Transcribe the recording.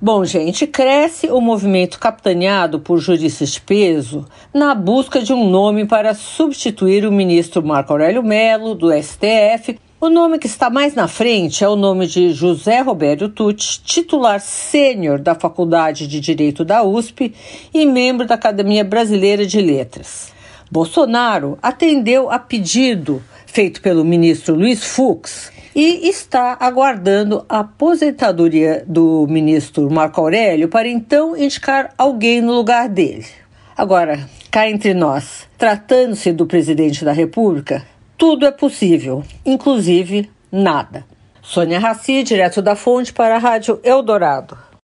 Bom, gente, cresce o movimento capitaneado por juristas de peso na busca de um nome para substituir o ministro Marco Aurélio Melo, do STF. O nome que está mais na frente é o nome de José Roberto Tucci, titular sênior da Faculdade de Direito da USP e membro da Academia Brasileira de Letras. Bolsonaro atendeu a pedido feito pelo ministro Luiz Fux e está aguardando a aposentadoria do ministro Marco Aurélio para então indicar alguém no lugar dele. Agora, cá entre nós, tratando-se do presidente da República, tudo é possível, inclusive nada. Sônia Raci, direto da Fonte para a Rádio Eldorado.